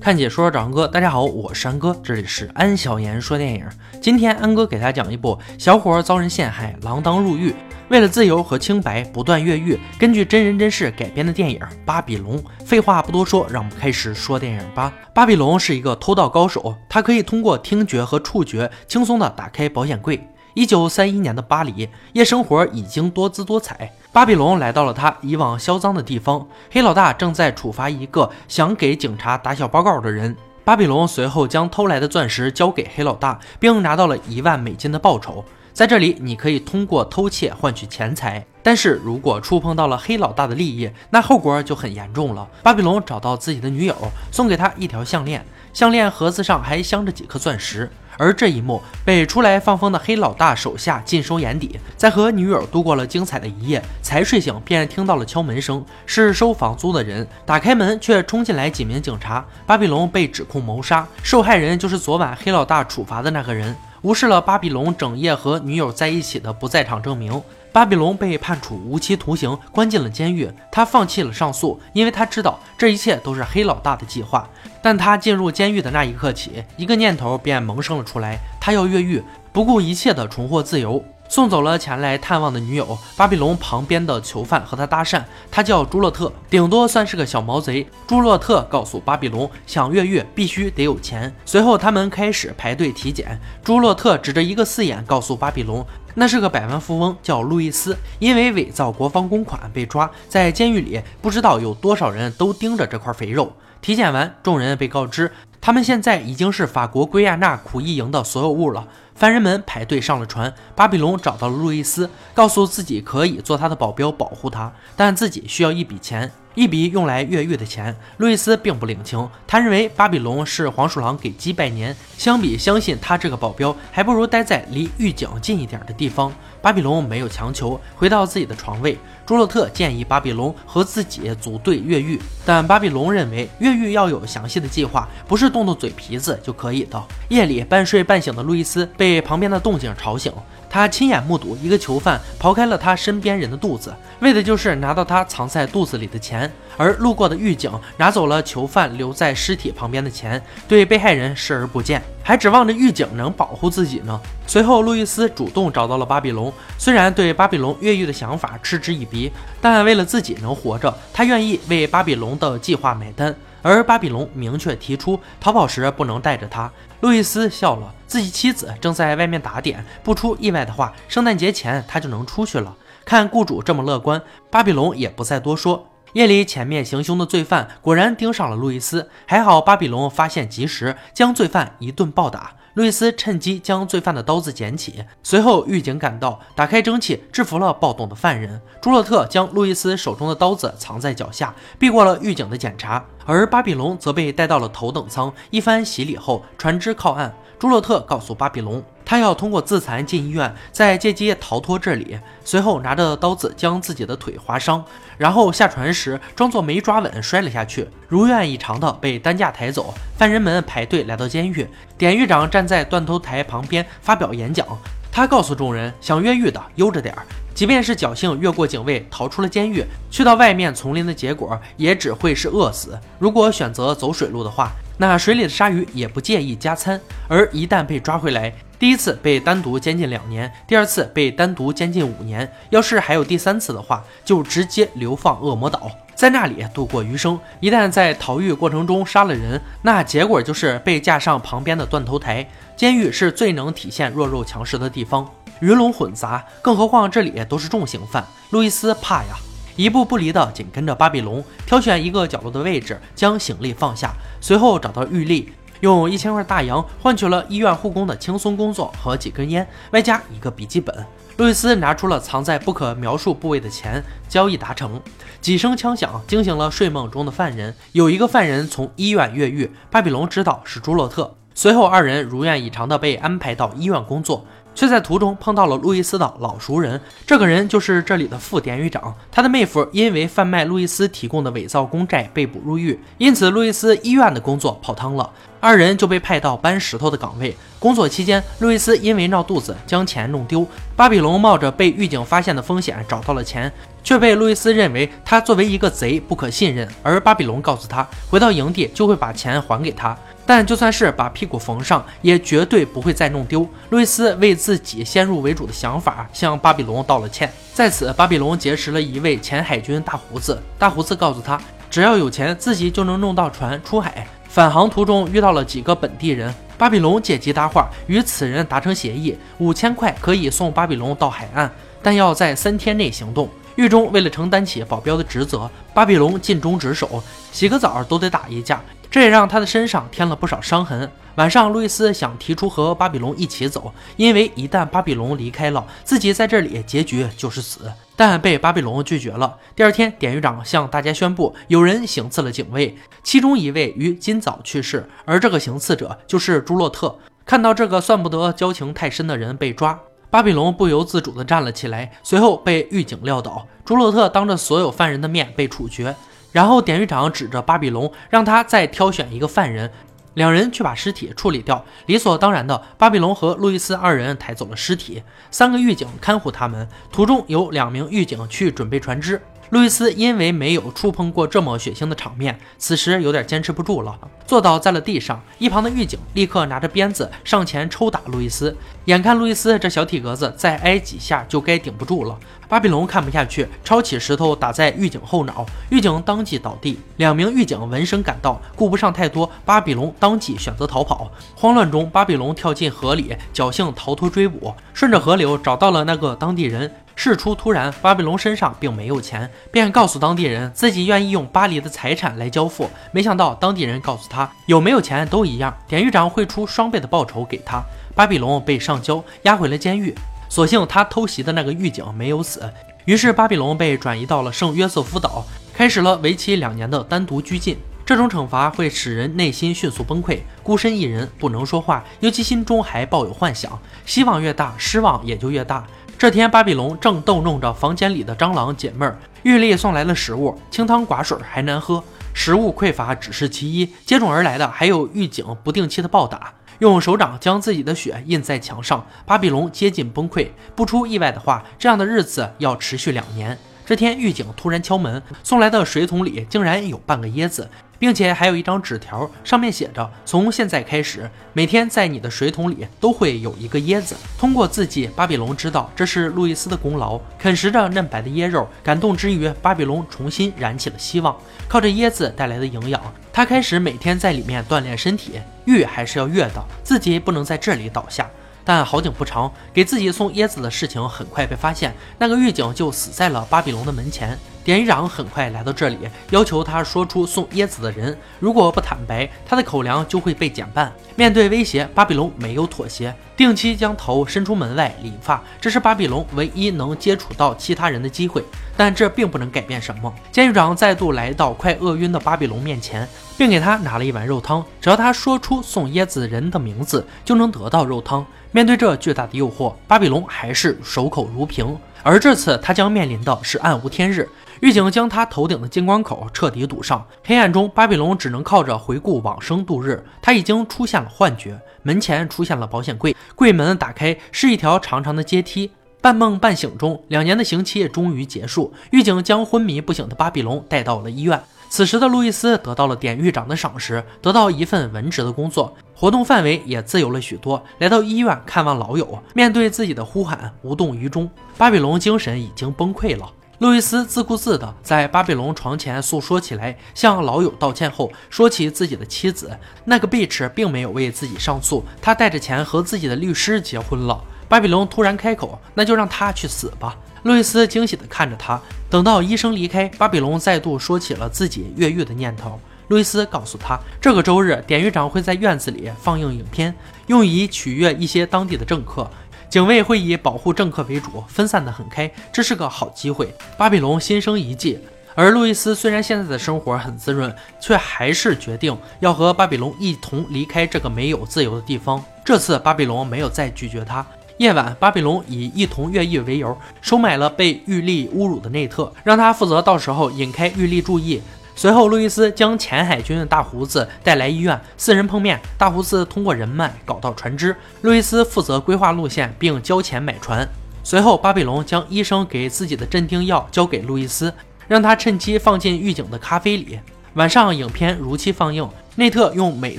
看解说找安哥，大家好，我是安哥，这里是安小言说电影。今天安哥给大家讲一部小伙遭人陷害，锒铛入狱，为了自由和清白不断越狱，根据真人真事改编的电影《巴比龙》。废话不多说，让我们开始说电影吧。巴比龙是一个偷盗高手，他可以通过听觉和触觉轻松地打开保险柜。一九三一年的巴黎，夜生活已经多姿多彩。巴比龙来到了他以往销赃的地方，黑老大正在处罚一个想给警察打小报告的人。巴比龙随后将偷来的钻石交给黑老大，并拿到了一万美金的报酬。在这里，你可以通过偷窃换取钱财，但是如果触碰到了黑老大的利益，那后果就很严重了。巴比龙找到自己的女友，送给她一条项链，项链盒子上还镶着几颗钻石。而这一幕被出来放风的黑老大手下尽收眼底，在和女友度过了精彩的一夜，才睡醒便听到了敲门声，是收房租的人。打开门却冲进来几名警察，巴比龙被指控谋杀，受害人就是昨晚黑老大处罚的那个人，无视了巴比龙整夜和女友在一起的不在场证明。巴比龙被判处无期徒刑，关进了监狱。他放弃了上诉，因为他知道这一切都是黑老大的计划。但他进入监狱的那一刻起，一个念头便萌生了出来：他要越狱，不顾一切的重获自由。送走了前来探望的女友，巴比龙旁边的囚犯和他搭讪，他叫朱洛特，顶多算是个小毛贼。朱洛特告诉巴比龙，想越狱必须得有钱。随后他们开始排队体检，朱洛特指着一个四眼告诉巴比龙，那是个百万富翁，叫路易斯，因为伪造国防公款被抓，在监狱里不知道有多少人都盯着这块肥肉。体检完，众人被告知，他们现在已经是法国圭亚那苦役营的所有物了。犯人们排队上了船，巴比龙找到了路易斯，告诉自己可以做他的保镖，保护他，但自己需要一笔钱，一笔用来越狱的钱。路易斯并不领情，他认为巴比龙是黄鼠狼给鸡拜年，相比相信他这个保镖，还不如待在离狱警近一点的地方。巴比龙没有强求，回到自己的床位。朱洛特建议巴比龙和自己组队越狱，但巴比龙认为越狱要有详细的计划，不是动动嘴皮子就可以的。夜里半睡半醒的路易斯被旁边的动静吵醒，他亲眼目睹一个囚犯刨开了他身边人的肚子，为的就是拿到他藏在肚子里的钱。而路过的狱警拿走了囚犯留在尸体旁边的钱，对被害人视而不见，还指望着狱警能保护自己呢。随后，路易斯主动找到了巴比龙，虽然对巴比龙越狱的想法嗤之以鼻，但为了自己能活着，他愿意为巴比龙的计划买单。而巴比龙明确提出逃跑时不能带着他。路易斯笑了，自己妻子正在外面打点，不出意外的话，圣诞节前他就能出去了。看雇主这么乐观，巴比龙也不再多说。夜里前面行凶的罪犯果然盯上了路易斯，还好巴比龙发现及时，将罪犯一顿暴打。路易斯趁机将罪犯的刀子捡起，随后狱警赶到，打开蒸汽，制服了暴动的犯人。朱洛特将路易斯手中的刀子藏在脚下，避过了狱警的检查。而巴比龙则被带到了头等舱，一番洗礼后，船只靠岸。朱洛特告诉巴比龙，他要通过自残进医院，再借机逃脱这里。随后拿着刀子将自己的腿划伤，然后下船时装作没抓稳摔了下去，如愿以偿的被担架抬走。犯人们排队来到监狱，典狱长站在断头台旁边发表演讲。他告诉众人，想越狱的悠着点儿，即便是侥幸越过警卫逃出了监狱，去到外面丛林的结果也只会是饿死。如果选择走水路的话，那水里的鲨鱼也不介意加餐，而一旦被抓回来，第一次被单独监禁两年，第二次被单独监禁五年，要是还有第三次的话，就直接流放恶魔岛，在那里度过余生。一旦在逃狱过程中杀了人，那结果就是被架上旁边的断头台。监狱是最能体现弱肉强食的地方，鱼龙混杂，更何况这里都是重刑犯。路易斯怕呀。一步不离的紧跟着巴比龙，挑选一个角落的位置，将行李放下，随后找到玉丽，用一千块大洋换取了医院护工的轻松工作和几根烟，外加一个笔记本。路易斯拿出了藏在不可描述部位的钱，交易达成。几声枪响惊醒了睡梦中的犯人，有一个犯人从医院越狱，巴比龙知道是朱洛特，随后二人如愿以偿的被安排到医院工作。却在途中碰到了路易斯的老熟人，这个人就是这里的副典狱长。他的妹夫因为贩卖路易斯提供的伪造公债被捕入狱，因此路易斯医院的工作泡汤了，二人就被派到搬石头的岗位。工作期间，路易斯因为闹肚子将钱弄丢，巴比龙冒着被狱警发现的风险找到了钱。却被路易斯认为他作为一个贼不可信任。而巴比龙告诉他，回到营地就会把钱还给他，但就算是把屁股缝上，也绝对不会再弄丢。路易斯为自己先入为主的想法向巴比龙道了歉。在此，巴比龙结识了一位前海军大胡子。大胡子告诉他，只要有钱，自己就能弄到船出海。返航途中遇到了几个本地人。巴比龙借机搭话，与此人达成协议，五千块可以送巴比龙到海岸，但要在三天内行动。狱中为了承担起保镖的职责，巴比龙尽忠职守，洗个澡都得打一架，这也让他的身上添了不少伤痕。晚上，路易斯想提出和巴比龙一起走，因为一旦巴比龙离开了，自己在这里结局就是死。但被巴比龙拒绝了。第二天，典狱长向大家宣布，有人行刺了警卫，其中一位于今早去世，而这个行刺者就是朱洛特。看到这个算不得交情太深的人被抓，巴比龙不由自主地站了起来，随后被狱警撂倒。朱洛特当着所有犯人的面被处决，然后典狱长指着巴比龙，让他再挑选一个犯人。两人去把尸体处理掉，理所当然的，巴比龙和路易斯二人抬走了尸体，三个狱警看护他们。途中有两名狱警去准备船只。路易斯因为没有触碰过这么血腥的场面，此时有点坚持不住了，坐倒在了地上。一旁的狱警立刻拿着鞭子上前抽打路易斯，眼看路易斯这小体格子再挨几下就该顶不住了。巴比龙看不下去，抄起石头打在狱警后脑，狱警当即倒地。两名狱警闻声赶到，顾不上太多，巴比龙当即选择逃跑。慌乱中，巴比龙跳进河里，侥幸逃脱追捕，顺着河流找到了那个当地人。事出突然，巴比龙身上并没有钱，便告诉当地人自己愿意用巴黎的财产来交付。没想到当地人告诉他，有没有钱都一样，典狱长会出双倍的报酬给他。巴比龙被上交，押回了监狱。所幸他偷袭的那个狱警没有死，于是巴比龙被转移到了圣约瑟夫岛，开始了为期两年的单独拘禁。这种惩罚会使人内心迅速崩溃，孤身一人不能说话，尤其心中还抱有幻想，希望越大，失望也就越大。这天，巴比龙正逗弄着房间里的蟑螂解闷儿，狱吏送来了食物，清汤寡水还难喝，食物匮乏只是其一，接踵而来的还有狱警不定期的暴打。用手掌将自己的血印在墙上，巴比龙接近崩溃。不出意外的话，这样的日子要持续两年。这天，狱警突然敲门，送来的水桶里竟然有半个椰子。并且还有一张纸条，上面写着：“从现在开始，每天在你的水桶里都会有一个椰子。”通过字迹，巴比龙知道这是路易斯的功劳。啃食着嫩白的椰肉，感动之余，巴比龙重新燃起了希望。靠着椰子带来的营养，他开始每天在里面锻炼身体。越还是要越的，自己不能在这里倒下。但好景不长，给自己送椰子的事情很快被发现，那个狱警就死在了巴比龙的门前。典狱长很快来到这里，要求他说出送椰子的人，如果不坦白，他的口粮就会被减半。面对威胁，巴比龙没有妥协，定期将头伸出门外理发，这是巴比龙唯一能接触到其他人的机会。但这并不能改变什么。监狱长再度来到快饿晕的巴比龙面前，并给他拿了一碗肉汤，只要他说出送椰子人的名字，就能得到肉汤。面对这巨大的诱惑，巴比龙还是守口如瓶。而这次他将面临的是暗无天日，狱警将他头顶的金光口彻底堵上。黑暗中，巴比龙只能靠着回顾往生度日。他已经出现了幻觉，门前出现了保险柜，柜门打开是一条长长的阶梯。半梦半醒中，两年的刑期终于结束。狱警将昏迷不醒的巴比龙带到了医院。此时的路易斯得到了典狱长的赏识，得到一份文职的工作，活动范围也自由了许多。来到医院看望老友，面对自己的呼喊，无动于衷。巴比龙精神已经崩溃了。路易斯自顾自地在巴比龙床前诉说起来，向老友道歉后，说起自己的妻子。那个 bitch 并没有为自己上诉，他带着钱和自己的律师结婚了。巴比龙突然开口：“那就让他去死吧。”路易斯惊喜地看着他。等到医生离开，巴比龙再度说起了自己越狱的念头。路易斯告诉他，这个周日典狱长会在院子里放映影片，用以取悦一些当地的政客。警卫会以保护政客为主，分散得很开，这是个好机会。巴比龙心生一计。而路易斯虽然现在的生活很滋润，却还是决定要和巴比龙一同离开这个没有自由的地方。这次巴比龙没有再拒绝他。夜晚，巴比龙以一同越狱为由，收买了被玉丽侮辱的内特，让他负责到时候引开玉丽注意。随后，路易斯将前海军的大胡子带来医院，四人碰面。大胡子通过人脉搞到船只，路易斯负责规划路线并交钱买船。随后，巴比龙将医生给自己的镇定药交给路易斯，让他趁机放进狱警的咖啡里。晚上，影片如期放映。内特用美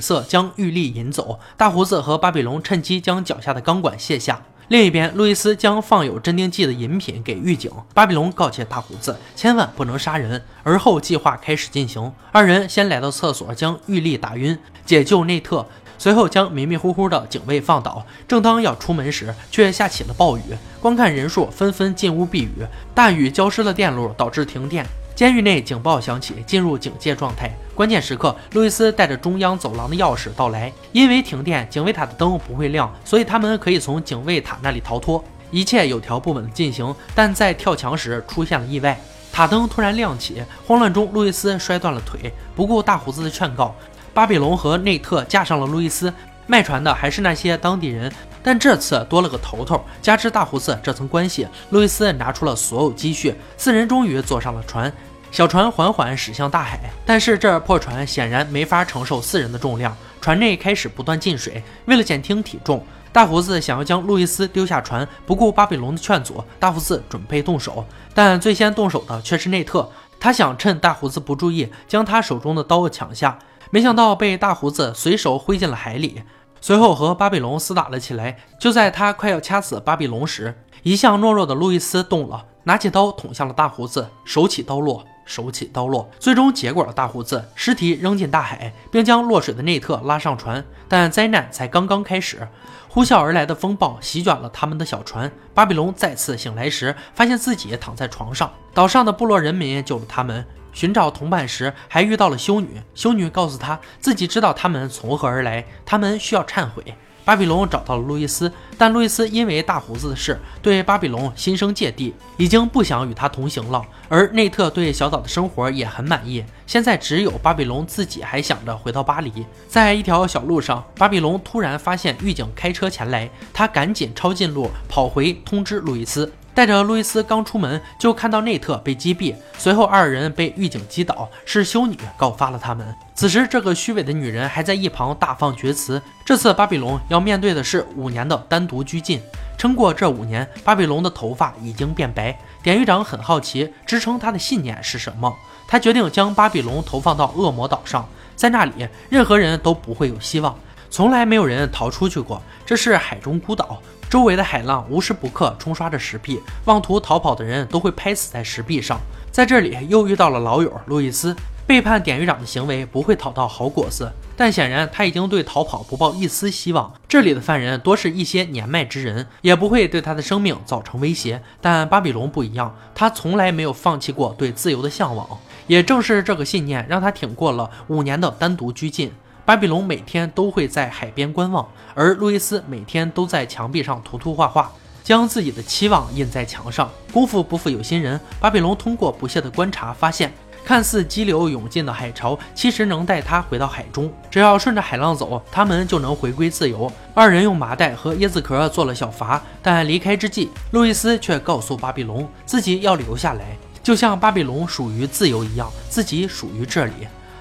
色将玉丽引走，大胡子和巴比龙趁机将脚下的钢管卸下。另一边，路易斯将放有镇定剂的饮品给狱警。巴比龙告诫大胡子千万不能杀人。而后，计划开始进行。二人先来到厕所，将玉丽打晕，解救内特，随后将迷迷糊糊的警卫放倒。正当要出门时，却下起了暴雨，观看人数纷纷进屋避雨。大雨浇湿了电路，导致停电。监狱内警报响起，进入警戒状态。关键时刻，路易斯带着中央走廊的钥匙到来。因为停电，警卫塔的灯不会亮，所以他们可以从警卫塔那里逃脱。一切有条不紊地进行，但在跳墙时出现了意外，塔灯突然亮起。慌乱中，路易斯摔断了腿。不顾大胡子的劝告，巴比龙和内特架上了路易斯。卖船的还是那些当地人，但这次多了个头头，加之大胡子这层关系，路易斯拿出了所有积蓄。四人终于坐上了船。小船缓缓驶向大海，但是这破船显然没法承受四人的重量，船内开始不断进水。为了减轻体重，大胡子想要将路易斯丢下船，不顾巴比龙的劝阻，大胡子准备动手，但最先动手的却是内特。他想趁大胡子不注意，将他手中的刀抢下，没想到被大胡子随手挥进了海里，随后和巴比龙厮打了起来。就在他快要掐死巴比龙时，一向懦弱的路易斯动了，拿起刀捅向了大胡子，手起刀落。手起刀落，最终结果了大胡子尸体扔进大海，并将落水的内特拉上船。但灾难才刚刚开始，呼啸而来的风暴席卷了他们的小船。巴比龙再次醒来时，发现自己躺在床上。岛上的部落人民救了他们。寻找同伴时，还遇到了修女。修女告诉他自己知道他们从何而来，他们需要忏悔。巴比龙找到了路易斯，但路易斯因为大胡子的事对巴比龙心生芥蒂，已经不想与他同行了。而内特对小岛的生活也很满意，现在只有巴比龙自己还想着回到巴黎。在一条小路上，巴比龙突然发现狱警开车前来，他赶紧抄近路跑回通知路易斯。带着路易斯刚出门，就看到内特被击毙，随后二人被狱警击倒，是修女告发了他们。此时，这个虚伪的女人还在一旁大放厥词。这次巴比龙要面对的是五年的单独拘禁。撑过这五年，巴比龙的头发已经变白。典狱长很好奇，支撑他的信念是什么？他决定将巴比龙投放到恶魔岛上，在那里，任何人都不会有希望，从来没有人逃出去过。这是海中孤岛。周围的海浪无时不刻冲刷着石壁，妄图逃跑的人都会拍死在石壁上。在这里又遇到了老友路易斯，背叛典狱长的行为不会讨到好果子，但显然他已经对逃跑不抱一丝希望。这里的犯人多是一些年迈之人，也不会对他的生命造成威胁。但巴比龙不一样，他从来没有放弃过对自由的向往，也正是这个信念让他挺过了五年的单独拘禁。巴比龙每天都会在海边观望，而路易斯每天都在墙壁上涂涂画画，将自己的期望印在墙上。功夫不负有心人，巴比龙通过不懈的观察发现，看似激流勇进的海潮，其实能带他回到海中。只要顺着海浪走，他们就能回归自由。二人用麻袋和椰子壳做了小筏，但离开之际，路易斯却告诉巴比龙，自己要留下来，就像巴比龙属于自由一样，自己属于这里。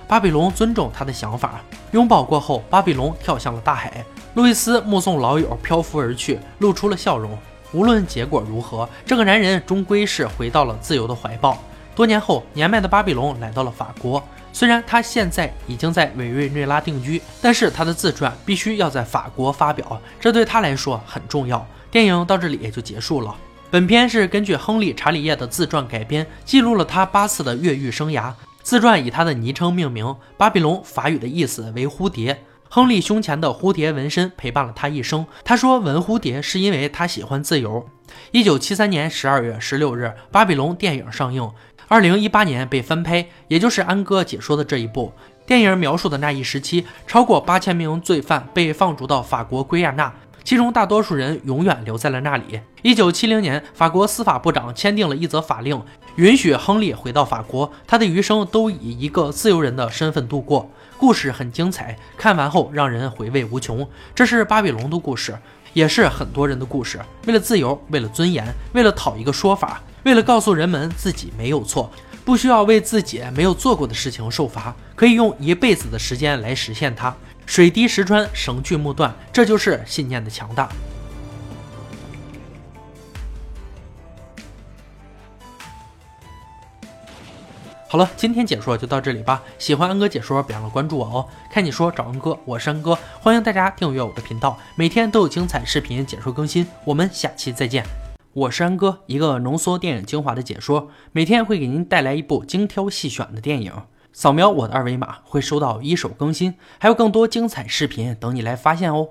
巴比龙尊重他的想法。拥抱过后，巴比龙跳向了大海。路易斯目送老友漂浮而去，露出了笑容。无论结果如何，这个男人终归是回到了自由的怀抱。多年后，年迈的巴比龙来到了法国。虽然他现在已经在委内瑞拉定居，但是他的自传必须要在法国发表，这对他来说很重要。电影到这里也就结束了。本片是根据亨利·查理耶的自传改编，记录了他八次的越狱生涯。自传以他的昵称命名，巴比龙法语的意思为蝴蝶。亨利胸前的蝴蝶纹身陪伴了他一生。他说纹蝴蝶是因为他喜欢自由。一九七三年十二月十六日，巴比龙电影上映。二零一八年被翻拍，也就是安哥解说的这一部电影描述的那一时期，超过八千名罪犯被放逐到法国圭亚那。其中大多数人永远留在了那里。一九七零年，法国司法部长签订了一则法令，允许亨利回到法国。他的余生都以一个自由人的身份度过。故事很精彩，看完后让人回味无穷。这是巴比龙的故事，也是很多人的故事。为了自由，为了尊严，为了讨一个说法，为了告诉人们自己没有错，不需要为自己没有做过的事情受罚，可以用一辈子的时间来实现它。水滴石穿，绳锯木断，这就是信念的强大。好了，今天解说就到这里吧，喜欢安哥解说别忘了关注我哦，看你说找安哥，我是安哥，欢迎大家订阅我的频道，每天都有精彩视频解说更新，我们下期再见。我是安哥，一个浓缩电影精华的解说，每天会给您带来一部精挑细选的电影。扫描我的二维码，会收到一手更新，还有更多精彩视频等你来发现哦。